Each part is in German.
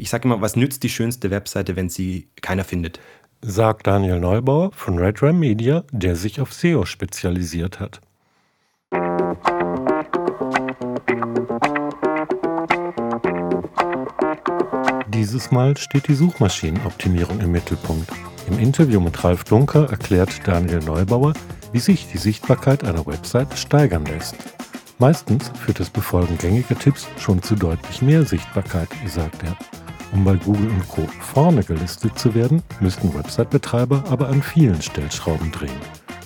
Ich sage immer, was nützt die schönste Webseite, wenn sie keiner findet? Sagt Daniel Neubauer von RedRam Media, der sich auf SEO spezialisiert hat. Dieses Mal steht die Suchmaschinenoptimierung im Mittelpunkt. Im Interview mit Ralf Dunker erklärt Daniel Neubauer, wie sich die Sichtbarkeit einer Website steigern lässt. Meistens führt das Befolgen gängiger Tipps schon zu deutlich mehr Sichtbarkeit, sagt er. Um bei Google und Co. vorne gelistet zu werden, müssten Website-Betreiber aber an vielen Stellschrauben drehen.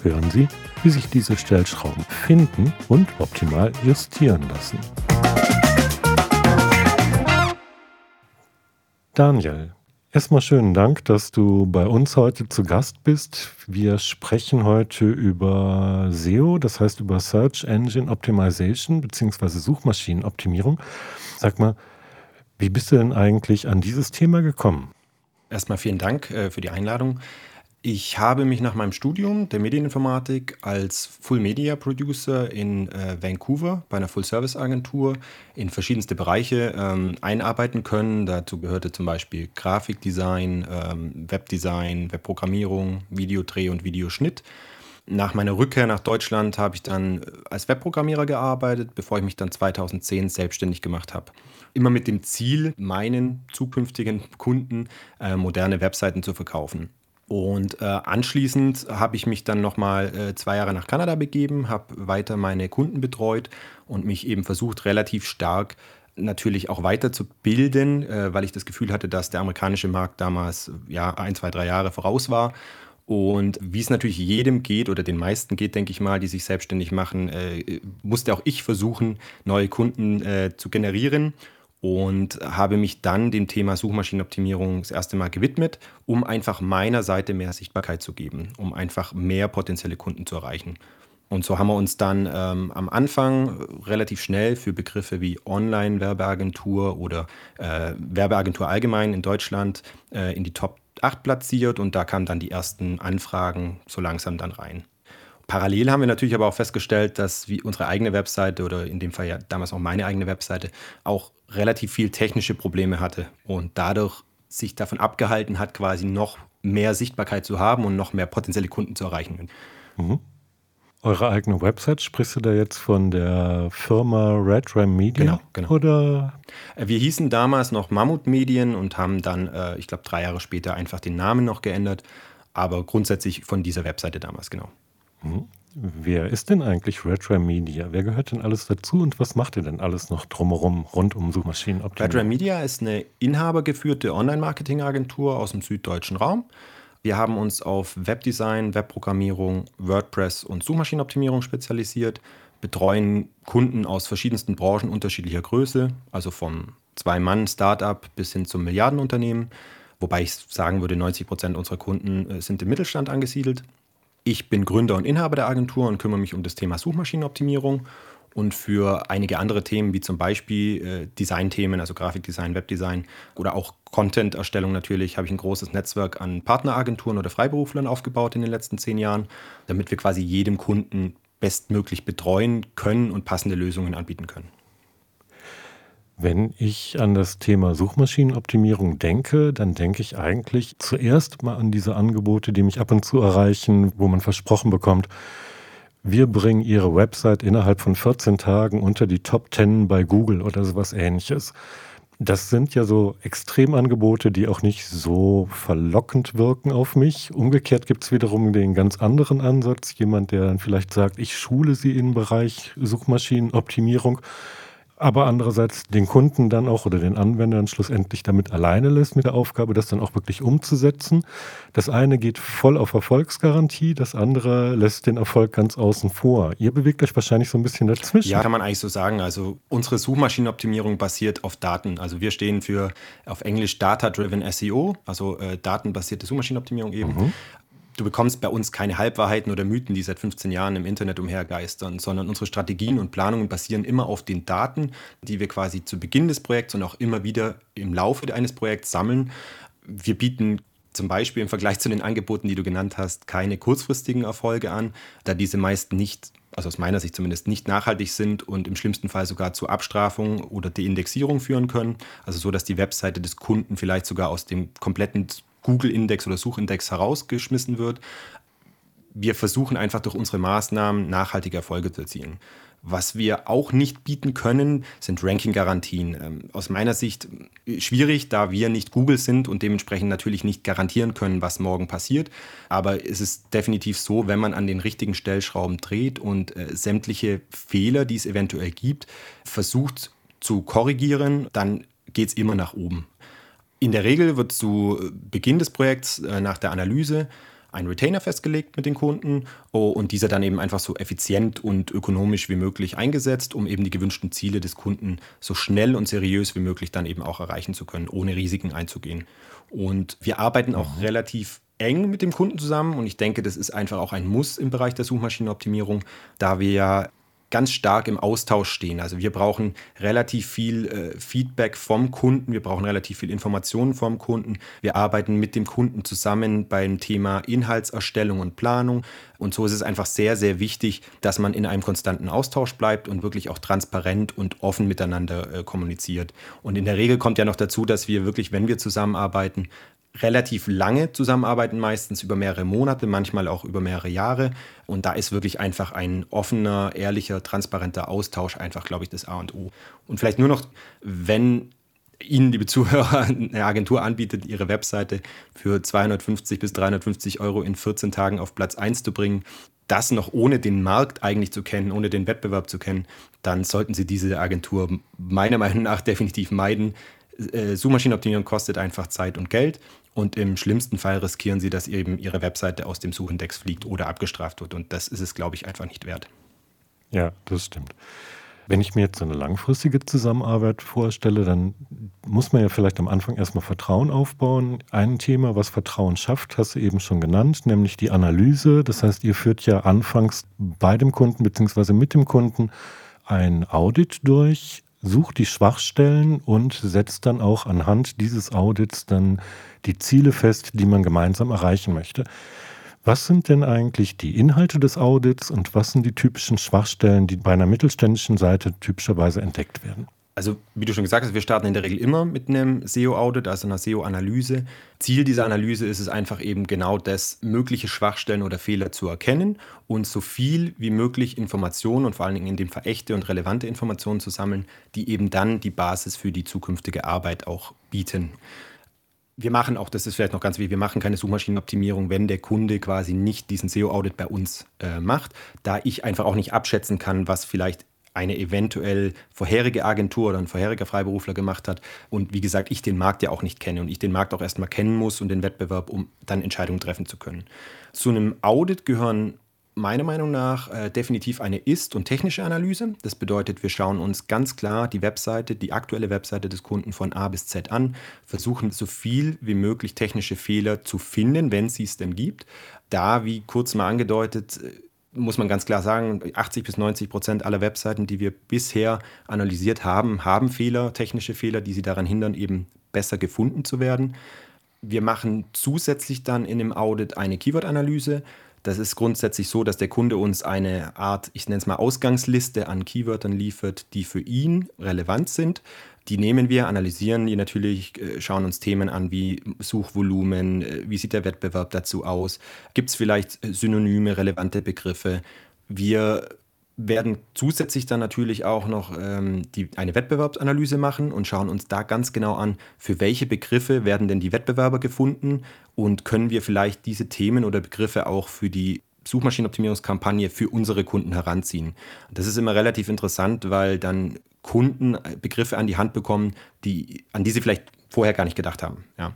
Hören Sie, wie sich diese Stellschrauben finden und optimal justieren lassen. Daniel, erstmal schönen Dank, dass du bei uns heute zu Gast bist. Wir sprechen heute über SEO, das heißt über Search Engine Optimization bzw. Suchmaschinenoptimierung. Sag mal, wie bist du denn eigentlich an dieses Thema gekommen? Erstmal vielen Dank äh, für die Einladung. Ich habe mich nach meinem Studium der Medieninformatik als Full Media Producer in äh, Vancouver bei einer Full Service Agentur in verschiedenste Bereiche ähm, einarbeiten können. Dazu gehörte zum Beispiel Grafikdesign, ähm, Webdesign, Webprogrammierung, Videodreh und Videoschnitt. Nach meiner Rückkehr nach Deutschland habe ich dann äh, als Webprogrammierer gearbeitet, bevor ich mich dann 2010 selbstständig gemacht habe. Immer mit dem Ziel, meinen zukünftigen Kunden äh, moderne Webseiten zu verkaufen. Und äh, anschließend habe ich mich dann nochmal äh, zwei Jahre nach Kanada begeben, habe weiter meine Kunden betreut und mich eben versucht, relativ stark natürlich auch weiterzubilden, äh, weil ich das Gefühl hatte, dass der amerikanische Markt damals ja ein, zwei, drei Jahre voraus war und wie es natürlich jedem geht oder den meisten geht, denke ich mal, die sich selbstständig machen, äh, musste auch ich versuchen, neue Kunden äh, zu generieren und habe mich dann dem Thema Suchmaschinenoptimierung das erste Mal gewidmet, um einfach meiner Seite mehr Sichtbarkeit zu geben, um einfach mehr potenzielle Kunden zu erreichen. Und so haben wir uns dann ähm, am Anfang relativ schnell für Begriffe wie Online-Werbeagentur oder äh, Werbeagentur allgemein in Deutschland äh, in die Top 8 platziert und da kamen dann die ersten Anfragen so langsam dann rein. Parallel haben wir natürlich aber auch festgestellt, dass unsere eigene Webseite oder in dem Fall ja damals auch meine eigene Webseite auch relativ viel technische Probleme hatte und dadurch sich davon abgehalten hat, quasi noch mehr Sichtbarkeit zu haben und noch mehr potenzielle Kunden zu erreichen. Mhm. Eure eigene Website, sprichst du da jetzt von der Firma Red Ram Media? Genau, genau. Oder? Äh, wir hießen damals noch Mammut Medien und haben dann, äh, ich glaube, drei Jahre später einfach den Namen noch geändert. Aber grundsätzlich von dieser Webseite damals, genau. Wer ist denn eigentlich Redram Media? Wer gehört denn alles dazu und was macht ihr denn alles noch drumherum rund um Suchmaschinenoptimierung? Redram Media ist eine inhabergeführte Online-Marketing-Agentur aus dem süddeutschen Raum. Wir haben uns auf Webdesign, Webprogrammierung, WordPress und Suchmaschinenoptimierung spezialisiert, betreuen Kunden aus verschiedensten Branchen unterschiedlicher Größe, also vom Zwei-Mann-Startup bis hin zum Milliardenunternehmen, wobei ich sagen würde, 90 Prozent unserer Kunden äh, sind im Mittelstand angesiedelt. Ich bin Gründer und Inhaber der Agentur und kümmere mich um das Thema Suchmaschinenoptimierung und für einige andere Themen, wie zum Beispiel äh, Designthemen, also Grafikdesign, Webdesign oder auch Content-Erstellung natürlich, habe ich ein großes Netzwerk an Partneragenturen oder Freiberuflern aufgebaut in den letzten zehn Jahren, damit wir quasi jedem Kunden bestmöglich betreuen können und passende Lösungen anbieten können. Wenn ich an das Thema Suchmaschinenoptimierung denke, dann denke ich eigentlich zuerst mal an diese Angebote, die mich ab und zu erreichen, wo man versprochen bekommt, wir bringen Ihre Website innerhalb von 14 Tagen unter die Top 10 bei Google oder sowas ähnliches. Das sind ja so Extremangebote, die auch nicht so verlockend wirken auf mich. Umgekehrt gibt es wiederum den ganz anderen Ansatz. Jemand, der dann vielleicht sagt, ich schule Sie im Bereich Suchmaschinenoptimierung aber andererseits den Kunden dann auch oder den Anwendern schlussendlich damit alleine lässt mit der Aufgabe, das dann auch wirklich umzusetzen. Das eine geht voll auf Erfolgsgarantie, das andere lässt den Erfolg ganz außen vor. Ihr bewegt euch wahrscheinlich so ein bisschen dazwischen. Ja, kann man eigentlich so sagen. Also unsere Suchmaschinenoptimierung basiert auf Daten. Also wir stehen für auf Englisch Data-Driven SEO, also äh, datenbasierte Suchmaschinenoptimierung eben. Mhm du bekommst bei uns keine Halbwahrheiten oder Mythen, die seit 15 Jahren im Internet umhergeistern, sondern unsere Strategien und Planungen basieren immer auf den Daten, die wir quasi zu Beginn des Projekts und auch immer wieder im Laufe eines Projekts sammeln. Wir bieten zum Beispiel im Vergleich zu den Angeboten, die du genannt hast, keine kurzfristigen Erfolge an, da diese meist nicht also aus meiner Sicht zumindest, nicht nachhaltig sind und im schlimmsten Fall sogar zu Abstrafung oder Deindexierung führen können. Also so, dass die Webseite des Kunden vielleicht sogar aus dem kompletten Google-Index oder Suchindex herausgeschmissen wird. Wir versuchen einfach durch unsere Maßnahmen nachhaltige Erfolge zu erzielen. Was wir auch nicht bieten können, sind Ranking-Garantien. Ähm, aus meiner Sicht äh, schwierig, da wir nicht Google sind und dementsprechend natürlich nicht garantieren können, was morgen passiert. Aber es ist definitiv so, wenn man an den richtigen Stellschrauben dreht und äh, sämtliche Fehler, die es eventuell gibt, versucht zu korrigieren, dann geht es immer nach oben. In der Regel wird zu Beginn des Projekts äh, nach der Analyse ein Retainer festgelegt mit den Kunden oh, und dieser dann eben einfach so effizient und ökonomisch wie möglich eingesetzt, um eben die gewünschten Ziele des Kunden so schnell und seriös wie möglich dann eben auch erreichen zu können, ohne Risiken einzugehen. Und wir arbeiten auch mhm. relativ eng mit dem Kunden zusammen und ich denke, das ist einfach auch ein Muss im Bereich der Suchmaschinenoptimierung, da wir ja ganz stark im Austausch stehen. Also wir brauchen relativ viel äh, Feedback vom Kunden, wir brauchen relativ viel Informationen vom Kunden. Wir arbeiten mit dem Kunden zusammen beim Thema Inhaltserstellung und Planung. Und so ist es einfach sehr, sehr wichtig, dass man in einem konstanten Austausch bleibt und wirklich auch transparent und offen miteinander äh, kommuniziert. Und in der Regel kommt ja noch dazu, dass wir wirklich, wenn wir zusammenarbeiten, relativ lange zusammenarbeiten, meistens über mehrere Monate, manchmal auch über mehrere Jahre. Und da ist wirklich einfach ein offener, ehrlicher, transparenter Austausch einfach, glaube ich, das A und O. Und vielleicht nur noch, wenn Ihnen, liebe Zuhörer, eine Agentur anbietet, Ihre Webseite für 250 bis 350 Euro in 14 Tagen auf Platz 1 zu bringen, das noch ohne den Markt eigentlich zu kennen, ohne den Wettbewerb zu kennen, dann sollten Sie diese Agentur meiner Meinung nach definitiv meiden. Äh, Suchmaschinenoptimierung kostet einfach Zeit und Geld und im schlimmsten Fall riskieren sie, dass eben ihre Webseite aus dem Suchindex fliegt oder abgestraft wird. Und das ist es, glaube ich, einfach nicht wert. Ja, das stimmt. Wenn ich mir jetzt so eine langfristige Zusammenarbeit vorstelle, dann muss man ja vielleicht am Anfang erstmal Vertrauen aufbauen. Ein Thema, was Vertrauen schafft, hast du eben schon genannt, nämlich die Analyse. Das heißt, ihr führt ja anfangs bei dem Kunden bzw. mit dem Kunden ein Audit durch, sucht die Schwachstellen und setzt dann auch anhand dieses Audits dann die Ziele fest, die man gemeinsam erreichen möchte. Was sind denn eigentlich die Inhalte des Audits und was sind die typischen Schwachstellen, die bei einer mittelständischen Seite typischerweise entdeckt werden? Also, wie du schon gesagt hast, wir starten in der Regel immer mit einem SEO-Audit, also einer SEO-Analyse. Ziel dieser Analyse ist es einfach eben genau das, mögliche Schwachstellen oder Fehler zu erkennen und so viel wie möglich Informationen und vor allen Dingen in dem Fall echte und relevante Informationen zu sammeln, die eben dann die Basis für die zukünftige Arbeit auch bieten. Wir machen auch, das ist vielleicht noch ganz wichtig, wir machen keine Suchmaschinenoptimierung, wenn der Kunde quasi nicht diesen SEO-Audit bei uns äh, macht, da ich einfach auch nicht abschätzen kann, was vielleicht eine eventuell vorherige Agentur oder ein vorheriger Freiberufler gemacht hat. Und wie gesagt, ich den Markt ja auch nicht kenne und ich den Markt auch erstmal kennen muss und den Wettbewerb, um dann Entscheidungen treffen zu können. Zu einem Audit gehören meiner Meinung nach äh, definitiv eine Ist- und technische Analyse. Das bedeutet, wir schauen uns ganz klar die Webseite, die aktuelle Webseite des Kunden von A bis Z an, versuchen so viel wie möglich technische Fehler zu finden, wenn es sie es denn gibt. Da, wie kurz mal angedeutet, äh, muss man ganz klar sagen, 80 bis 90 Prozent aller Webseiten, die wir bisher analysiert haben, haben Fehler, technische Fehler, die sie daran hindern, eben besser gefunden zu werden. Wir machen zusätzlich dann in dem Audit eine Keyword-Analyse. Das ist grundsätzlich so, dass der Kunde uns eine Art, ich nenne es mal Ausgangsliste an Keywörtern liefert, die für ihn relevant sind. Die nehmen wir, analysieren die natürlich, äh, schauen uns Themen an wie Suchvolumen, äh, wie sieht der Wettbewerb dazu aus, gibt es vielleicht äh, Synonyme, relevante Begriffe. Wir werden zusätzlich dann natürlich auch noch ähm, die, eine Wettbewerbsanalyse machen und schauen uns da ganz genau an, für welche Begriffe werden denn die Wettbewerber gefunden und können wir vielleicht diese Themen oder Begriffe auch für die Suchmaschinenoptimierungskampagne für unsere Kunden heranziehen. Das ist immer relativ interessant, weil dann Kunden Begriffe an die Hand bekommen, die, an die sie vielleicht vorher gar nicht gedacht haben. Ja.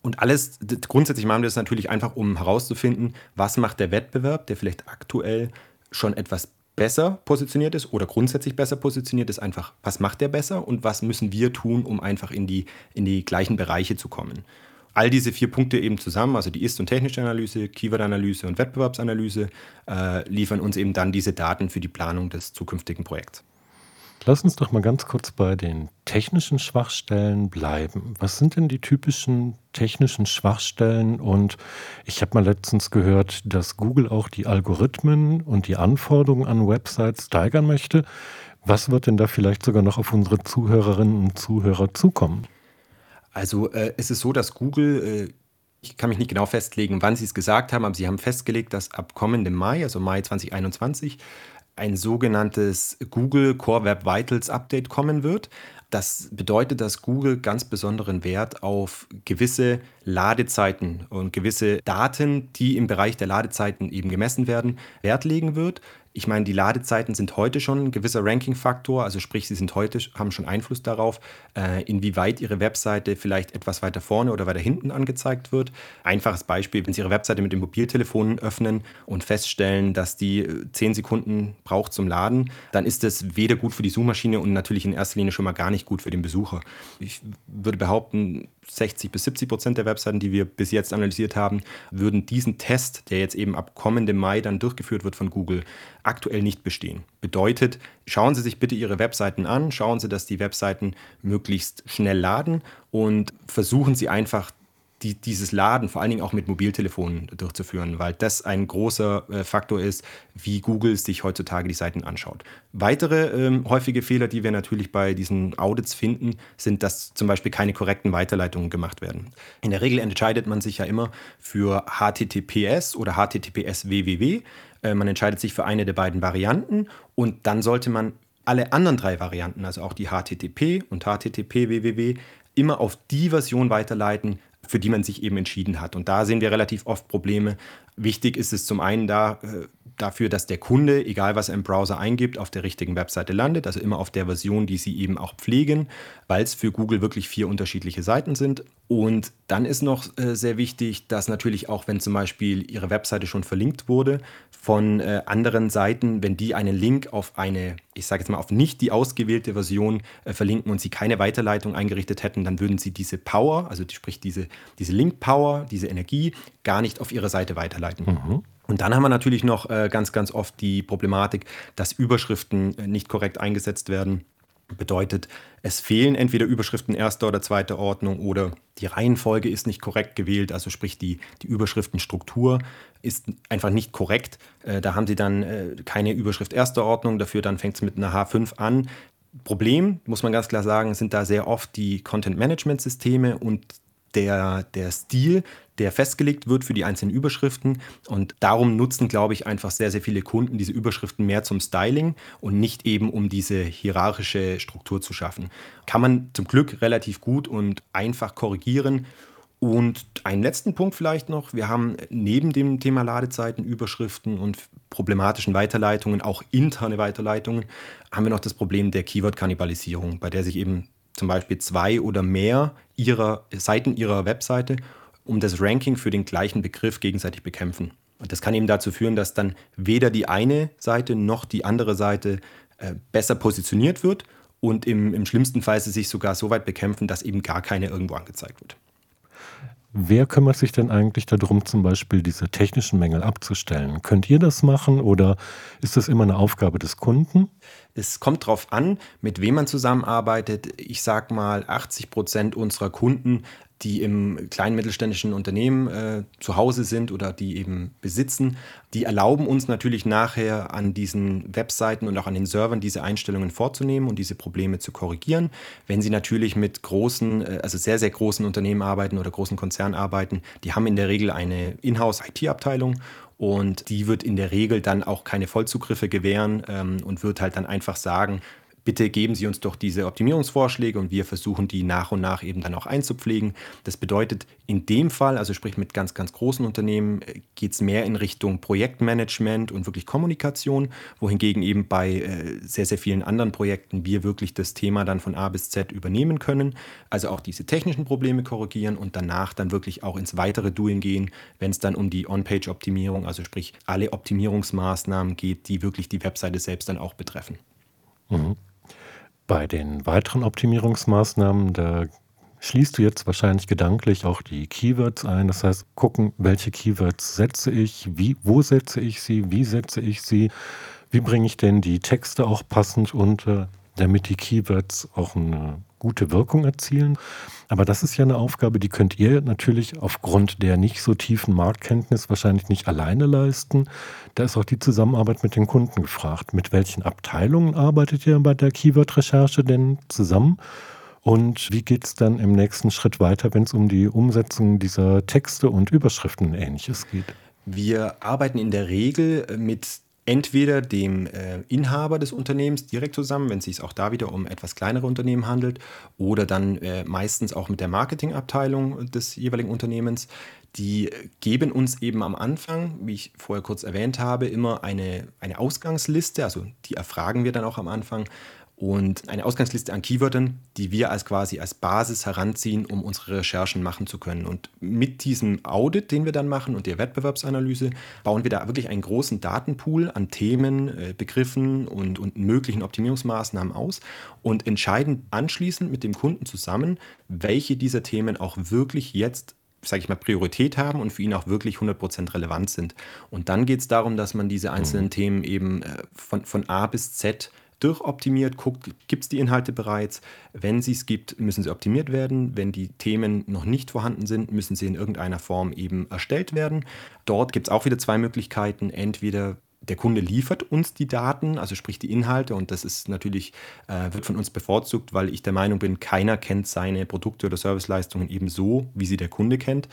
Und alles, grundsätzlich machen wir das natürlich einfach, um herauszufinden, was macht der Wettbewerb, der vielleicht aktuell schon etwas besser positioniert ist oder grundsätzlich besser positioniert ist, einfach, was macht der besser und was müssen wir tun, um einfach in die, in die gleichen Bereiche zu kommen. All diese vier Punkte eben zusammen, also die Ist- und technische Analyse, Keyword-Analyse und Wettbewerbsanalyse, äh, liefern uns eben dann diese Daten für die Planung des zukünftigen Projekts. Lass uns doch mal ganz kurz bei den technischen Schwachstellen bleiben. Was sind denn die typischen technischen Schwachstellen? Und ich habe mal letztens gehört, dass Google auch die Algorithmen und die Anforderungen an Websites steigern möchte. Was wird denn da vielleicht sogar noch auf unsere Zuhörerinnen und Zuhörer zukommen? Also äh, es ist so, dass Google, äh, ich kann mich nicht genau festlegen, wann sie es gesagt haben, aber sie haben festgelegt, dass ab kommendem Mai, also Mai 2021, ein sogenanntes Google Core Web Vitals Update kommen wird. Das bedeutet, dass Google ganz besonderen Wert auf gewisse Ladezeiten und gewisse Daten, die im Bereich der Ladezeiten eben gemessen werden, Wert legen wird. Ich meine, die Ladezeiten sind heute schon ein gewisser Ranking-Faktor, also sprich, sie sind heute, haben schon Einfluss darauf, äh, inwieweit Ihre Webseite vielleicht etwas weiter vorne oder weiter hinten angezeigt wird. Einfaches Beispiel, wenn Sie Ihre Webseite mit dem Mobiltelefon öffnen und feststellen, dass die 10 äh, Sekunden braucht zum Laden, dann ist das weder gut für die Suchmaschine und natürlich in erster Linie schon mal gar nicht gut für den Besucher. Ich würde behaupten, 60 bis 70 Prozent der Webseiten, die wir bis jetzt analysiert haben, würden diesen Test, der jetzt eben ab kommendem Mai dann durchgeführt wird von Google, aktuell nicht bestehen. Bedeutet, schauen Sie sich bitte Ihre Webseiten an, schauen Sie, dass die Webseiten möglichst schnell laden und versuchen Sie einfach die, dieses Laden vor allen Dingen auch mit Mobiltelefonen durchzuführen, weil das ein großer äh, Faktor ist, wie Google sich heutzutage die Seiten anschaut. Weitere ähm, häufige Fehler, die wir natürlich bei diesen Audits finden, sind, dass zum Beispiel keine korrekten Weiterleitungen gemacht werden. In der Regel entscheidet man sich ja immer für HTTPS oder HTTPS www. Äh, man entscheidet sich für eine der beiden Varianten und dann sollte man alle anderen drei Varianten, also auch die HTTP und HTTP www, immer auf die Version weiterleiten, für die man sich eben entschieden hat. Und da sehen wir relativ oft Probleme. Wichtig ist es zum einen da, äh, dafür, dass der Kunde, egal was er im Browser eingibt, auf der richtigen Webseite landet, also immer auf der Version, die sie eben auch pflegen, weil es für Google wirklich vier unterschiedliche Seiten sind. Und dann ist noch äh, sehr wichtig, dass natürlich auch, wenn zum Beispiel Ihre Webseite schon verlinkt wurde von äh, anderen Seiten, wenn die einen Link auf eine, ich sage jetzt mal, auf nicht die ausgewählte Version äh, verlinken und Sie keine Weiterleitung eingerichtet hätten, dann würden Sie diese Power, also sprich diese, diese Link-Power, diese Energie, gar nicht auf Ihre Seite weiterleiten. Mhm. Und dann haben wir natürlich noch äh, ganz, ganz oft die Problematik, dass Überschriften äh, nicht korrekt eingesetzt werden. Bedeutet, es fehlen entweder Überschriften erster oder zweiter Ordnung oder die Reihenfolge ist nicht korrekt gewählt, also sprich die, die Überschriftenstruktur ist einfach nicht korrekt. Äh, da haben Sie dann keine Überschrift erster Ordnung, dafür dann fängt es mit einer H5 an. Problem, muss man ganz klar sagen, sind da sehr oft die Content-Management-Systeme und der, der Stil, der festgelegt wird für die einzelnen Überschriften. Und darum nutzen, glaube ich, einfach sehr, sehr viele Kunden diese Überschriften mehr zum Styling und nicht eben, um diese hierarchische Struktur zu schaffen. Kann man zum Glück relativ gut und einfach korrigieren. Und einen letzten Punkt vielleicht noch. Wir haben neben dem Thema Ladezeiten, Überschriften und problematischen Weiterleitungen, auch interne Weiterleitungen, haben wir noch das Problem der Keyword-Kannibalisierung, bei der sich eben zum Beispiel zwei oder mehr ihrer Seiten ihrer Webseite um das Ranking für den gleichen Begriff gegenseitig bekämpfen. Und das kann eben dazu führen, dass dann weder die eine Seite noch die andere Seite äh, besser positioniert wird und im, im schlimmsten Fall sie sich sogar so weit bekämpfen, dass eben gar keine irgendwo angezeigt wird. Wer kümmert sich denn eigentlich darum, zum Beispiel diese technischen Mängel abzustellen? Könnt ihr das machen oder ist das immer eine Aufgabe des Kunden? Es kommt darauf an, mit wem man zusammenarbeitet. Ich sage mal, 80 Prozent unserer Kunden die im kleinen mittelständischen Unternehmen äh, zu Hause sind oder die eben besitzen, die erlauben uns natürlich nachher an diesen Webseiten und auch an den Servern diese Einstellungen vorzunehmen und diese Probleme zu korrigieren. Wenn Sie natürlich mit großen, äh, also sehr, sehr großen Unternehmen arbeiten oder großen Konzernen arbeiten, die haben in der Regel eine Inhouse-IT-Abteilung und die wird in der Regel dann auch keine Vollzugriffe gewähren ähm, und wird halt dann einfach sagen, bitte geben Sie uns doch diese Optimierungsvorschläge und wir versuchen die nach und nach eben dann auch einzupflegen. Das bedeutet in dem Fall, also sprich mit ganz, ganz großen Unternehmen, äh, geht es mehr in Richtung Projektmanagement und wirklich Kommunikation, wohingegen eben bei äh, sehr, sehr vielen anderen Projekten wir wirklich das Thema dann von A bis Z übernehmen können, also auch diese technischen Probleme korrigieren und danach dann wirklich auch ins weitere Doing gehen, wenn es dann um die On-Page-Optimierung, also sprich alle Optimierungsmaßnahmen geht, die wirklich die Webseite selbst dann auch betreffen. Mhm. Bei den weiteren Optimierungsmaßnahmen, da schließt du jetzt wahrscheinlich gedanklich auch die Keywords ein. Das heißt, gucken, welche Keywords setze ich, wie, wo setze ich sie, wie setze ich sie, wie bringe ich denn die Texte auch passend unter. damit die Keywords auch eine gute Wirkung erzielen. Aber das ist ja eine Aufgabe, die könnt ihr natürlich aufgrund der nicht so tiefen Marktkenntnis wahrscheinlich nicht alleine leisten. Da ist auch die Zusammenarbeit mit den Kunden gefragt. Mit welchen Abteilungen arbeitet ihr bei der Keyword-Recherche denn zusammen? Und wie geht es dann im nächsten Schritt weiter, wenn es um die Umsetzung dieser Texte und Überschriften und ähnliches geht? Wir arbeiten in der Regel mit entweder dem äh, Inhaber des Unternehmens direkt zusammen, wenn es sich auch da wieder um etwas kleinere Unternehmen handelt, oder dann äh, meistens auch mit der Marketingabteilung des jeweiligen Unternehmens. Die geben uns eben am Anfang, wie ich vorher kurz erwähnt habe, immer eine, eine Ausgangsliste, also die erfragen wir dann auch am Anfang, und eine Ausgangsliste an Keywörtern, die wir als quasi als Basis heranziehen, um unsere Recherchen machen zu können. Und mit diesem Audit, den wir dann machen und der Wettbewerbsanalyse, bauen wir da wirklich einen großen Datenpool an Themen, äh, Begriffen und, und möglichen Optimierungsmaßnahmen aus und entscheiden anschließend mit dem Kunden zusammen, welche dieser Themen auch wirklich jetzt sage ich mal, Priorität haben und für ihn auch wirklich 100% relevant sind. Und dann geht es darum, dass man diese einzelnen mhm. Themen eben äh, von, von A bis Z durchoptimiert, guckt, gibt es die Inhalte bereits. Wenn sie es gibt, müssen sie optimiert werden. Wenn die Themen noch nicht vorhanden sind, müssen sie in irgendeiner Form eben erstellt werden. Dort gibt es auch wieder zwei Möglichkeiten. Entweder der Kunde liefert uns die Daten, also sprich die Inhalte, und das ist natürlich, äh, wird von uns bevorzugt, weil ich der Meinung bin, keiner kennt seine Produkte oder Serviceleistungen eben so, wie sie der Kunde kennt.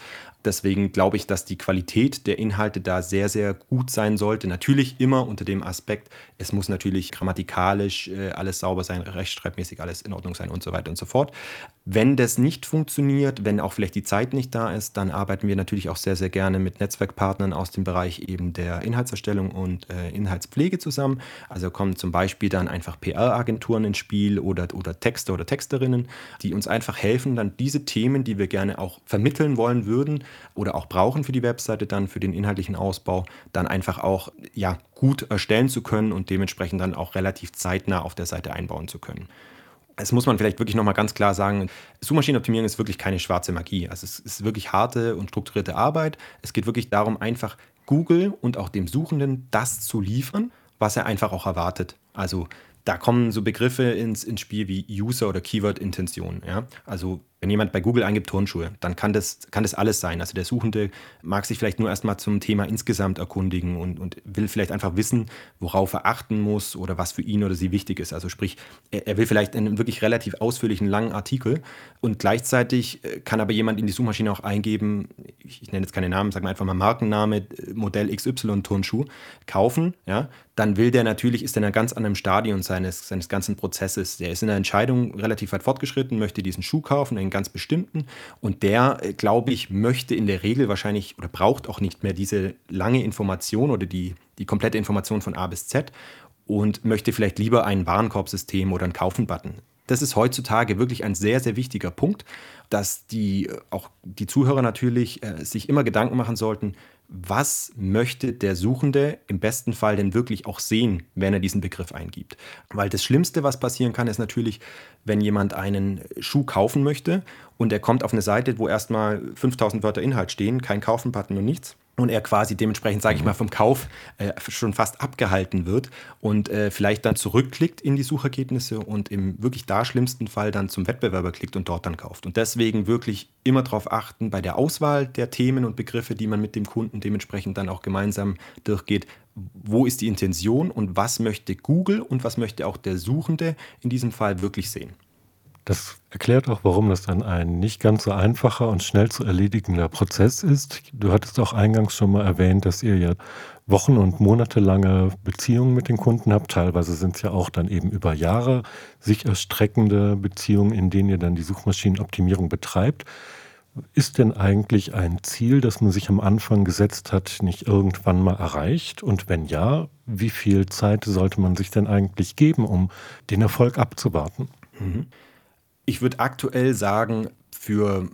Deswegen glaube ich, dass die Qualität der Inhalte da sehr, sehr gut sein sollte. Natürlich immer unter dem Aspekt, es muss natürlich grammatikalisch äh, alles sauber sein, rechtschreibmäßig alles in Ordnung sein und so weiter und so fort. Wenn das nicht funktioniert, wenn auch vielleicht die Zeit nicht da ist, dann arbeiten wir natürlich auch sehr, sehr gerne mit Netzwerkpartnern aus dem Bereich eben der Inhaltserstellung und äh, Inhaltspflege zusammen. Also kommen zum Beispiel dann einfach PR-Agenturen ins Spiel oder, oder Texter oder Texterinnen, die uns einfach helfen, dann diese Themen, die wir gerne auch vermitteln wollen würden, oder auch brauchen für die Webseite dann für den inhaltlichen Ausbau, dann einfach auch ja, gut erstellen zu können und dementsprechend dann auch relativ zeitnah auf der Seite einbauen zu können. Es muss man vielleicht wirklich nochmal ganz klar sagen, Suchmaschinenoptimierung ist wirklich keine schwarze Magie. Also es ist wirklich harte und strukturierte Arbeit. Es geht wirklich darum, einfach Google und auch dem Suchenden das zu liefern, was er einfach auch erwartet. Also da kommen so Begriffe ins, ins Spiel wie User- oder Keyword-Intention. Ja? Also wenn jemand bei Google eingibt Turnschuhe, dann kann das, kann das alles sein. Also der Suchende mag sich vielleicht nur erstmal zum Thema insgesamt erkundigen und, und will vielleicht einfach wissen, worauf er achten muss oder was für ihn oder sie wichtig ist. Also sprich, er, er will vielleicht einen wirklich relativ ausführlichen, langen Artikel und gleichzeitig äh, kann aber jemand in die Suchmaschine auch eingeben, ich, nenne jetzt keine Namen, sagen wir einfach mal Markenname, äh, Modell XY Turnschuh, kaufen, ja, dann will der natürlich, ist er in einem ganz anderen Stadion seines, seines ganzen Prozesses. Der ist in der Entscheidung relativ weit fortgeschritten, möchte diesen Schuh kaufen, einen ganz bestimmten. Und der, äh, glaube ich, möchte in der Regel wahrscheinlich oder braucht auch nicht mehr diese lange Information oder die, die komplette Information von A bis Z und möchte vielleicht lieber ein Warenkorbsystem oder einen Kaufen-Button. Das ist heutzutage wirklich ein sehr, sehr wichtiger Punkt, dass die, äh, auch die Zuhörer natürlich äh, sich immer Gedanken machen sollten, was möchte der Suchende im besten Fall denn wirklich auch sehen, wenn er diesen Begriff eingibt. Weil das Schlimmste, was passieren kann, ist natürlich, wenn jemand einen Schuh kaufen möchte und er kommt auf eine Seite, wo erstmal 5000 Wörter Inhalt stehen, kein Kaufen-Button und nichts und er quasi dementsprechend, sage ich mal, vom Kauf äh, schon fast abgehalten wird und äh, vielleicht dann zurückklickt in die Suchergebnisse und im wirklich da schlimmsten Fall dann zum Wettbewerber klickt und dort dann kauft. Und deswegen wirklich immer darauf achten, bei der Auswahl der Themen und Begriffe, die man mit dem Kunden dementsprechend dann auch gemeinsam durchgeht, wo ist die Intention und was möchte Google und was möchte auch der Suchende in diesem Fall wirklich sehen. Das erklärt auch, warum das dann ein nicht ganz so einfacher und schnell zu erledigender Prozess ist. Du hattest auch eingangs schon mal erwähnt, dass ihr ja Wochen- und monatelange Beziehungen mit den Kunden habt. Teilweise sind es ja auch dann eben über Jahre sich erstreckende Beziehungen, in denen ihr dann die Suchmaschinenoptimierung betreibt. Ist denn eigentlich ein Ziel, das man sich am Anfang gesetzt hat, nicht irgendwann mal erreicht? Und wenn ja, wie viel Zeit sollte man sich denn eigentlich geben, um den Erfolg abzuwarten? Mhm. Ich würde aktuell sagen, für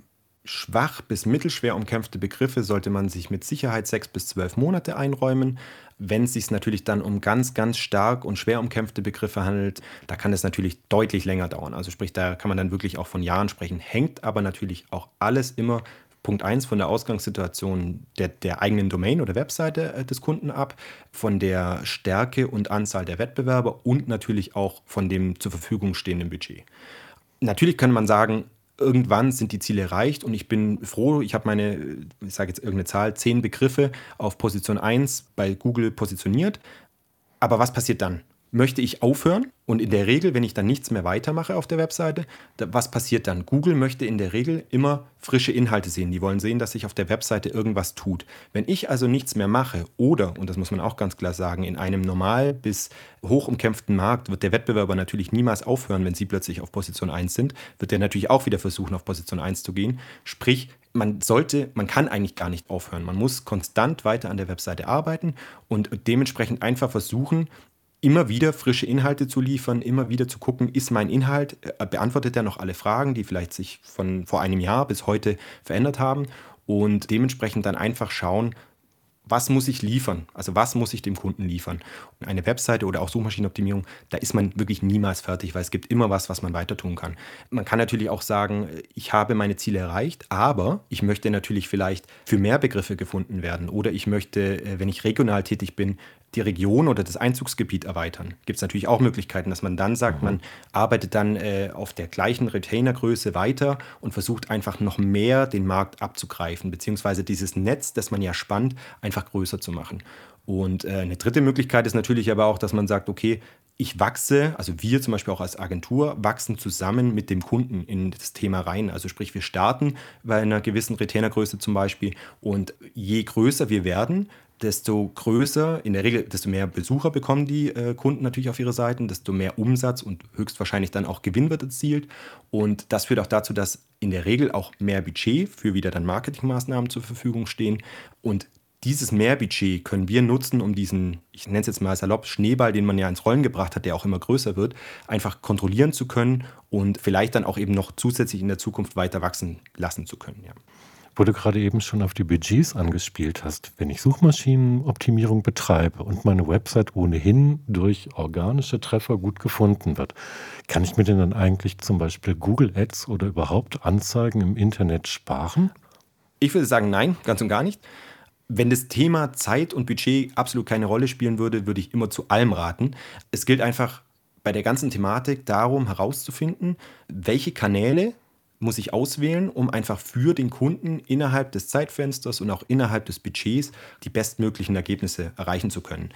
schwach bis mittelschwer umkämpfte Begriffe sollte man sich mit Sicherheit sechs bis zwölf Monate einräumen. Wenn es sich natürlich dann um ganz, ganz stark und schwer umkämpfte Begriffe handelt, da kann es natürlich deutlich länger dauern. Also sprich, da kann man dann wirklich auch von Jahren sprechen. Hängt aber natürlich auch alles immer Punkt 1 von der Ausgangssituation der, der eigenen Domain oder Webseite äh, des Kunden ab, von der Stärke und Anzahl der Wettbewerber und natürlich auch von dem zur Verfügung stehenden Budget. Natürlich kann man sagen, irgendwann sind die Ziele erreicht und ich bin froh, ich habe meine, ich sage jetzt irgendeine Zahl, zehn Begriffe auf Position 1 bei Google positioniert. Aber was passiert dann? Möchte ich aufhören. Und in der Regel, wenn ich dann nichts mehr weitermache auf der Webseite, was passiert dann? Google möchte in der Regel immer frische Inhalte sehen. Die wollen sehen, dass sich auf der Webseite irgendwas tut. Wenn ich also nichts mehr mache oder, und das muss man auch ganz klar sagen, in einem normal bis hoch umkämpften Markt wird der Wettbewerber natürlich niemals aufhören, wenn sie plötzlich auf Position 1 sind, wird der natürlich auch wieder versuchen, auf Position 1 zu gehen. Sprich, man sollte, man kann eigentlich gar nicht aufhören. Man muss konstant weiter an der Webseite arbeiten und dementsprechend einfach versuchen, immer wieder frische Inhalte zu liefern, immer wieder zu gucken, ist mein Inhalt, äh, beantwortet er noch alle Fragen, die vielleicht sich von vor einem Jahr bis heute verändert haben? Und dementsprechend dann einfach schauen, was muss ich liefern? Also was muss ich dem Kunden liefern? Und eine Webseite oder auch Suchmaschinenoptimierung, da ist man wirklich niemals fertig, weil es gibt immer was, was man weiter tun kann. Man kann natürlich auch sagen, ich habe meine Ziele erreicht, aber ich möchte natürlich vielleicht für mehr Begriffe gefunden werden oder ich möchte, äh, wenn ich regional tätig bin, die Region oder das Einzugsgebiet erweitern. Gibt es natürlich auch Möglichkeiten, dass man dann sagt, mhm. man arbeitet dann äh, auf der gleichen Retainergröße weiter und versucht einfach noch mehr den Markt abzugreifen, beziehungsweise dieses Netz, das man ja spannt, einfach größer zu machen. Und äh, eine dritte Möglichkeit ist natürlich aber auch, dass man sagt, okay, ich wachse, also wir zum Beispiel auch als Agentur, wachsen zusammen mit dem Kunden in das Thema rein. Also sprich, wir starten bei einer gewissen Retainergröße zum Beispiel und je größer wir werden, desto größer, in der Regel, desto mehr Besucher bekommen die äh, Kunden natürlich auf ihre Seiten, desto mehr Umsatz und höchstwahrscheinlich dann auch Gewinn wird erzielt. Und das führt auch dazu, dass in der Regel auch mehr Budget für wieder dann Marketingmaßnahmen zur Verfügung stehen. Und dieses Mehrbudget können wir nutzen, um diesen, ich nenne es jetzt mal salopp, Schneeball, den man ja ins Rollen gebracht hat, der auch immer größer wird, einfach kontrollieren zu können und vielleicht dann auch eben noch zusätzlich in der Zukunft weiter wachsen lassen zu können. Ja wo du gerade eben schon auf die Budgets angespielt hast. Wenn ich Suchmaschinenoptimierung betreibe und meine Website ohnehin durch organische Treffer gut gefunden wird, kann ich mir denn dann eigentlich zum Beispiel Google Ads oder überhaupt Anzeigen im Internet sparen? Ich würde sagen, nein, ganz und gar nicht. Wenn das Thema Zeit und Budget absolut keine Rolle spielen würde, würde ich immer zu allem raten. Es gilt einfach bei der ganzen Thematik darum herauszufinden, welche Kanäle muss ich auswählen, um einfach für den Kunden innerhalb des Zeitfensters und auch innerhalb des Budgets die bestmöglichen Ergebnisse erreichen zu können.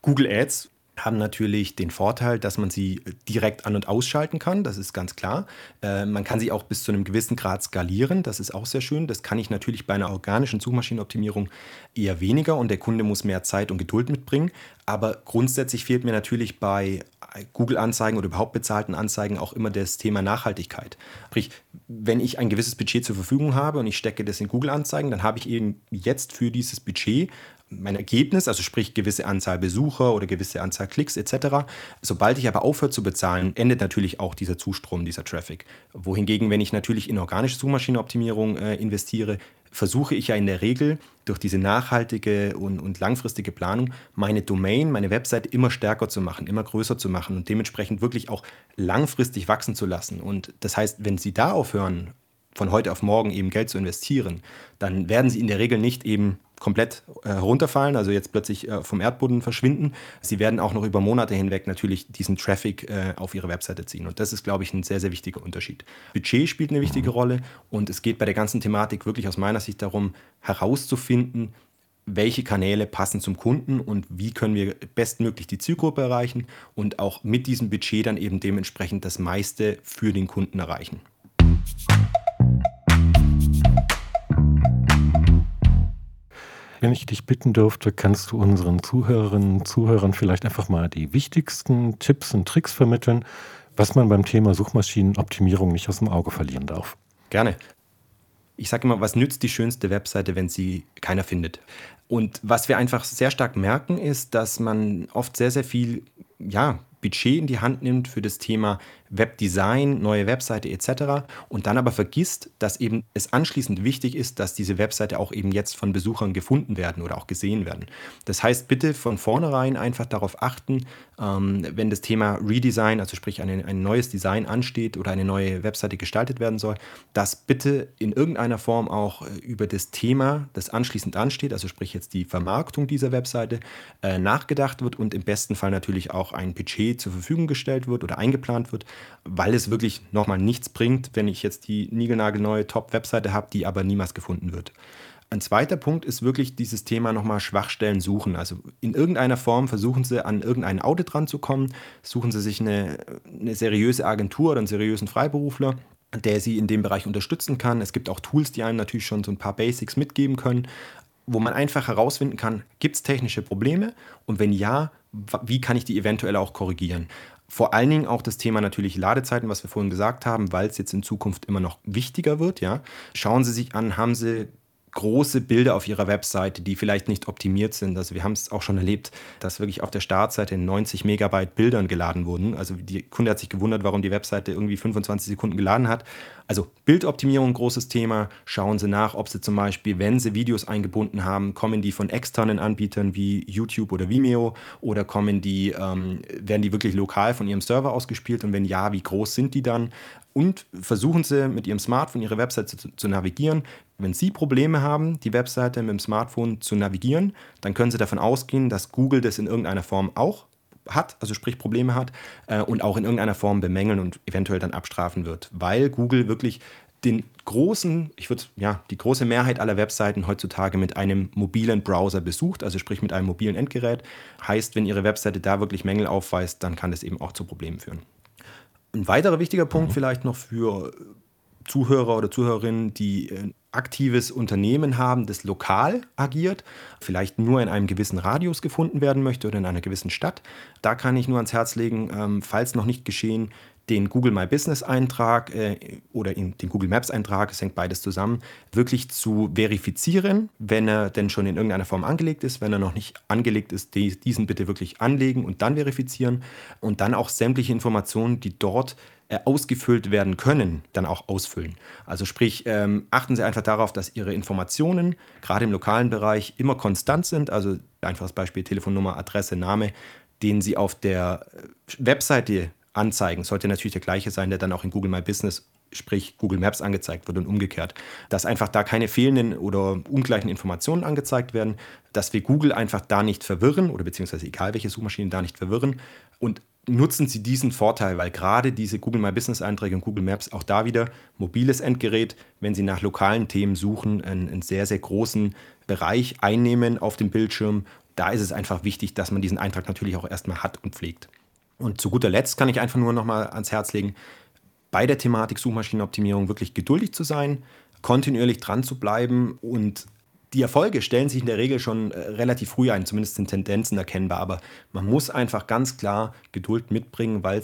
Google Ads haben natürlich den Vorteil, dass man sie direkt an- und ausschalten kann, das ist ganz klar. Äh, man kann sie auch bis zu einem gewissen Grad skalieren, das ist auch sehr schön. Das kann ich natürlich bei einer organischen Suchmaschinenoptimierung eher weniger und der Kunde muss mehr Zeit und Geduld mitbringen. Aber grundsätzlich fehlt mir natürlich bei Google-Anzeigen oder überhaupt bezahlten Anzeigen auch immer das Thema Nachhaltigkeit. Sprich, wenn ich ein gewisses Budget zur Verfügung habe und ich stecke das in Google-Anzeigen, dann habe ich eben jetzt für dieses Budget mein Ergebnis, also sprich gewisse Anzahl Besucher oder gewisse Anzahl Klicks etc. Sobald ich aber aufhöre zu bezahlen, endet natürlich auch dieser Zustrom, dieser Traffic. Wohingegen, wenn ich natürlich in organische Suchmaschinenoptimierung äh, investiere, versuche ich ja in der Regel durch diese nachhaltige und, und langfristige Planung meine Domain, meine Website immer stärker zu machen, immer größer zu machen und dementsprechend wirklich auch langfristig wachsen zu lassen. Und das heißt, wenn Sie da aufhören, von heute auf morgen eben Geld zu investieren, dann werden Sie in der Regel nicht eben komplett äh, herunterfallen, also jetzt plötzlich äh, vom Erdboden verschwinden. Sie werden auch noch über Monate hinweg natürlich diesen Traffic äh, auf ihre Webseite ziehen. Und das ist, glaube ich, ein sehr, sehr wichtiger Unterschied. Budget spielt eine wichtige Rolle und es geht bei der ganzen Thematik wirklich aus meiner Sicht darum, herauszufinden, welche Kanäle passen zum Kunden und wie können wir bestmöglich die Zielgruppe erreichen und auch mit diesem Budget dann eben dementsprechend das meiste für den Kunden erreichen. Wenn ich dich bitten dürfte, kannst du unseren Zuhörerinnen und Zuhörern vielleicht einfach mal die wichtigsten Tipps und Tricks vermitteln, was man beim Thema Suchmaschinenoptimierung nicht aus dem Auge verlieren darf. Gerne. Ich sage immer, was nützt die schönste Webseite, wenn sie keiner findet? Und was wir einfach sehr stark merken, ist, dass man oft sehr, sehr viel ja, Budget in die Hand nimmt für das Thema Webdesign, neue Webseite etc. und dann aber vergisst, dass eben es anschließend wichtig ist, dass diese Webseite auch eben jetzt von Besuchern gefunden werden oder auch gesehen werden. Das heißt, bitte von vornherein einfach darauf achten, ähm, wenn das Thema Redesign, also sprich eine, ein neues Design ansteht oder eine neue Webseite gestaltet werden soll, dass bitte in irgendeiner Form auch äh, über das Thema, das anschließend ansteht, also sprich jetzt die Vermarktung dieser Webseite, äh, nachgedacht wird und im besten Fall natürlich auch ein Budget zur Verfügung gestellt wird oder eingeplant wird, weil es wirklich nochmal nichts bringt, wenn ich jetzt die niegelnagelneue Top-Webseite habe, die aber niemals gefunden wird. Ein zweiter Punkt ist wirklich dieses Thema nochmal Schwachstellen suchen. Also in irgendeiner Form versuchen Sie an irgendein Audit ranzukommen, suchen Sie sich eine, eine seriöse Agentur oder einen seriösen Freiberufler, der Sie in dem Bereich unterstützen kann. Es gibt auch Tools, die einem natürlich schon so ein paar Basics mitgeben können, wo man einfach herausfinden kann, gibt es technische Probleme und wenn ja, wie kann ich die eventuell auch korrigieren. Vor allen Dingen auch das Thema natürlich Ladezeiten, was wir vorhin gesagt haben, weil es jetzt in Zukunft immer noch wichtiger wird. Ja. Schauen Sie sich an, haben Sie große Bilder auf ihrer Webseite, die vielleicht nicht optimiert sind. Also wir haben es auch schon erlebt, dass wirklich auf der Startseite 90 Megabyte Bildern geladen wurden. Also die Kunde hat sich gewundert, warum die Webseite irgendwie 25 Sekunden geladen hat. Also Bildoptimierung, großes Thema. Schauen Sie nach, ob Sie zum Beispiel, wenn Sie Videos eingebunden haben, kommen die von externen Anbietern wie YouTube oder Vimeo oder kommen die, ähm, werden die wirklich lokal von Ihrem Server ausgespielt und wenn ja, wie groß sind die dann? Und versuchen Sie mit Ihrem Smartphone Ihre Webseite zu, zu, navigieren. Wenn Sie Probleme haben, die Webseite mit dem Smartphone zu navigieren, dann können Sie davon ausgehen, dass Google das in irgendeiner Form auch hat, also sprich Probleme hat äh, und auch in irgendeiner Form bemängeln und eventuell dann abstrafen wird, weil Google wirklich den großen, ich würde ja, die große Mehrheit aller Webseiten heutzutage mit einem mobilen Browser besucht, also sprich mit einem mobilen Endgerät. Heißt, wenn Ihre Webseite da wirklich Mängel aufweist, dann kann das eben auch zu Problemen führen. Ein weiterer wichtiger Punkt mhm. vielleicht noch für Zuhörer oder Zuhörerinnen, die ein aktives Unternehmen haben, das lokal agiert, vielleicht nur in einem gewissen Radius gefunden werden möchte oder in einer gewissen Stadt. Da kann ich nur ans Herz legen, ähm, falls noch nicht geschehen, den Google My Business Eintrag äh, oder den Google Maps Eintrag, es hängt beides zusammen, wirklich zu verifizieren, wenn er denn schon in irgendeiner Form angelegt ist. Wenn er noch nicht angelegt ist, die, diesen bitte wirklich anlegen und dann verifizieren und dann auch sämtliche Informationen, die dort äh, ausgefüllt werden können, dann auch ausfüllen. Also sprich, ähm, achten Sie einfach darauf, dass Ihre Informationen gerade im lokalen Bereich immer konstant sind. Also einfaches Beispiel Telefonnummer, Adresse, Name, den Sie auf der äh, Webseite anzeigen, sollte natürlich der gleiche sein, der dann auch in Google My Business, sprich Google Maps angezeigt wird und umgekehrt. Dass einfach da keine fehlenden oder ungleichen Informationen angezeigt werden, dass wir Google einfach da nicht verwirren oder beziehungsweise egal welche Suchmaschinen da nicht verwirren und nutzen Sie diesen Vorteil, weil gerade diese Google My Business Einträge und Google Maps auch da wieder mobiles Endgerät, wenn Sie nach lokalen Themen suchen, einen, einen sehr, sehr großen Bereich einnehmen auf dem Bildschirm. Da ist es einfach wichtig, dass man diesen Eintrag natürlich auch erstmal hat und pflegt. Und zu guter Letzt kann ich einfach nur noch mal ans Herz legen, bei der Thematik Suchmaschinenoptimierung wirklich geduldig zu sein, kontinuierlich dran zu bleiben und die Erfolge stellen sich in der Regel schon äh, relativ früh ein, zumindest sind Tendenzen erkennbar, aber man muss einfach ganz klar Geduld mitbringen, weil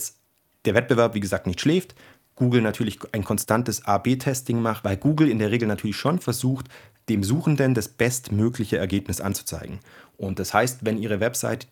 der Wettbewerb, wie gesagt, nicht schläft. Google natürlich ein konstantes A-B-Testing macht, weil Google in der Regel natürlich schon versucht, dem Suchenden das bestmögliche Ergebnis anzuzeigen. Und das heißt, wenn Ihre Website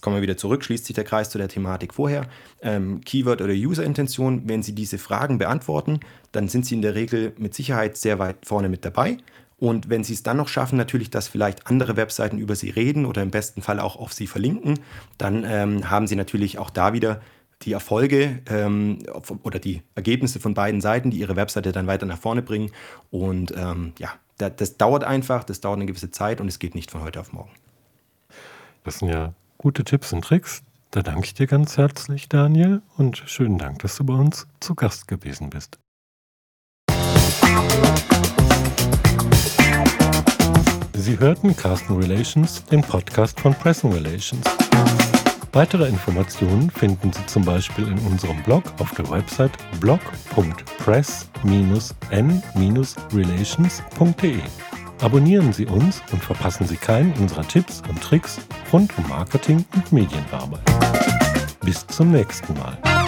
Jetzt kommen wir wieder zurück, schließt sich der Kreis zu der Thematik vorher. Ähm, Keyword oder User-Intention, wenn Sie diese Fragen beantworten, dann sind Sie in der Regel mit Sicherheit sehr weit vorne mit dabei. Und wenn Sie es dann noch schaffen, natürlich, dass vielleicht andere Webseiten über Sie reden oder im besten Fall auch auf Sie verlinken, dann ähm, haben Sie natürlich auch da wieder die Erfolge ähm, oder die Ergebnisse von beiden Seiten, die Ihre Webseite dann weiter nach vorne bringen. Und ähm, ja, das, das dauert einfach, das dauert eine gewisse Zeit und es geht nicht von heute auf morgen. Das sind ja gute Tipps und Tricks. Da danke ich dir ganz herzlich, Daniel, und schönen Dank, dass du bei uns zu Gast gewesen bist. Sie hörten Carsten Relations, den Podcast von Pressing Relations. Weitere Informationen finden Sie zum Beispiel in unserem Blog auf der Website blog.press-n-relations.de. Abonnieren Sie uns und verpassen Sie keinen unserer Tipps und Tricks rund um Marketing und Medienarbeit. Bis zum nächsten Mal.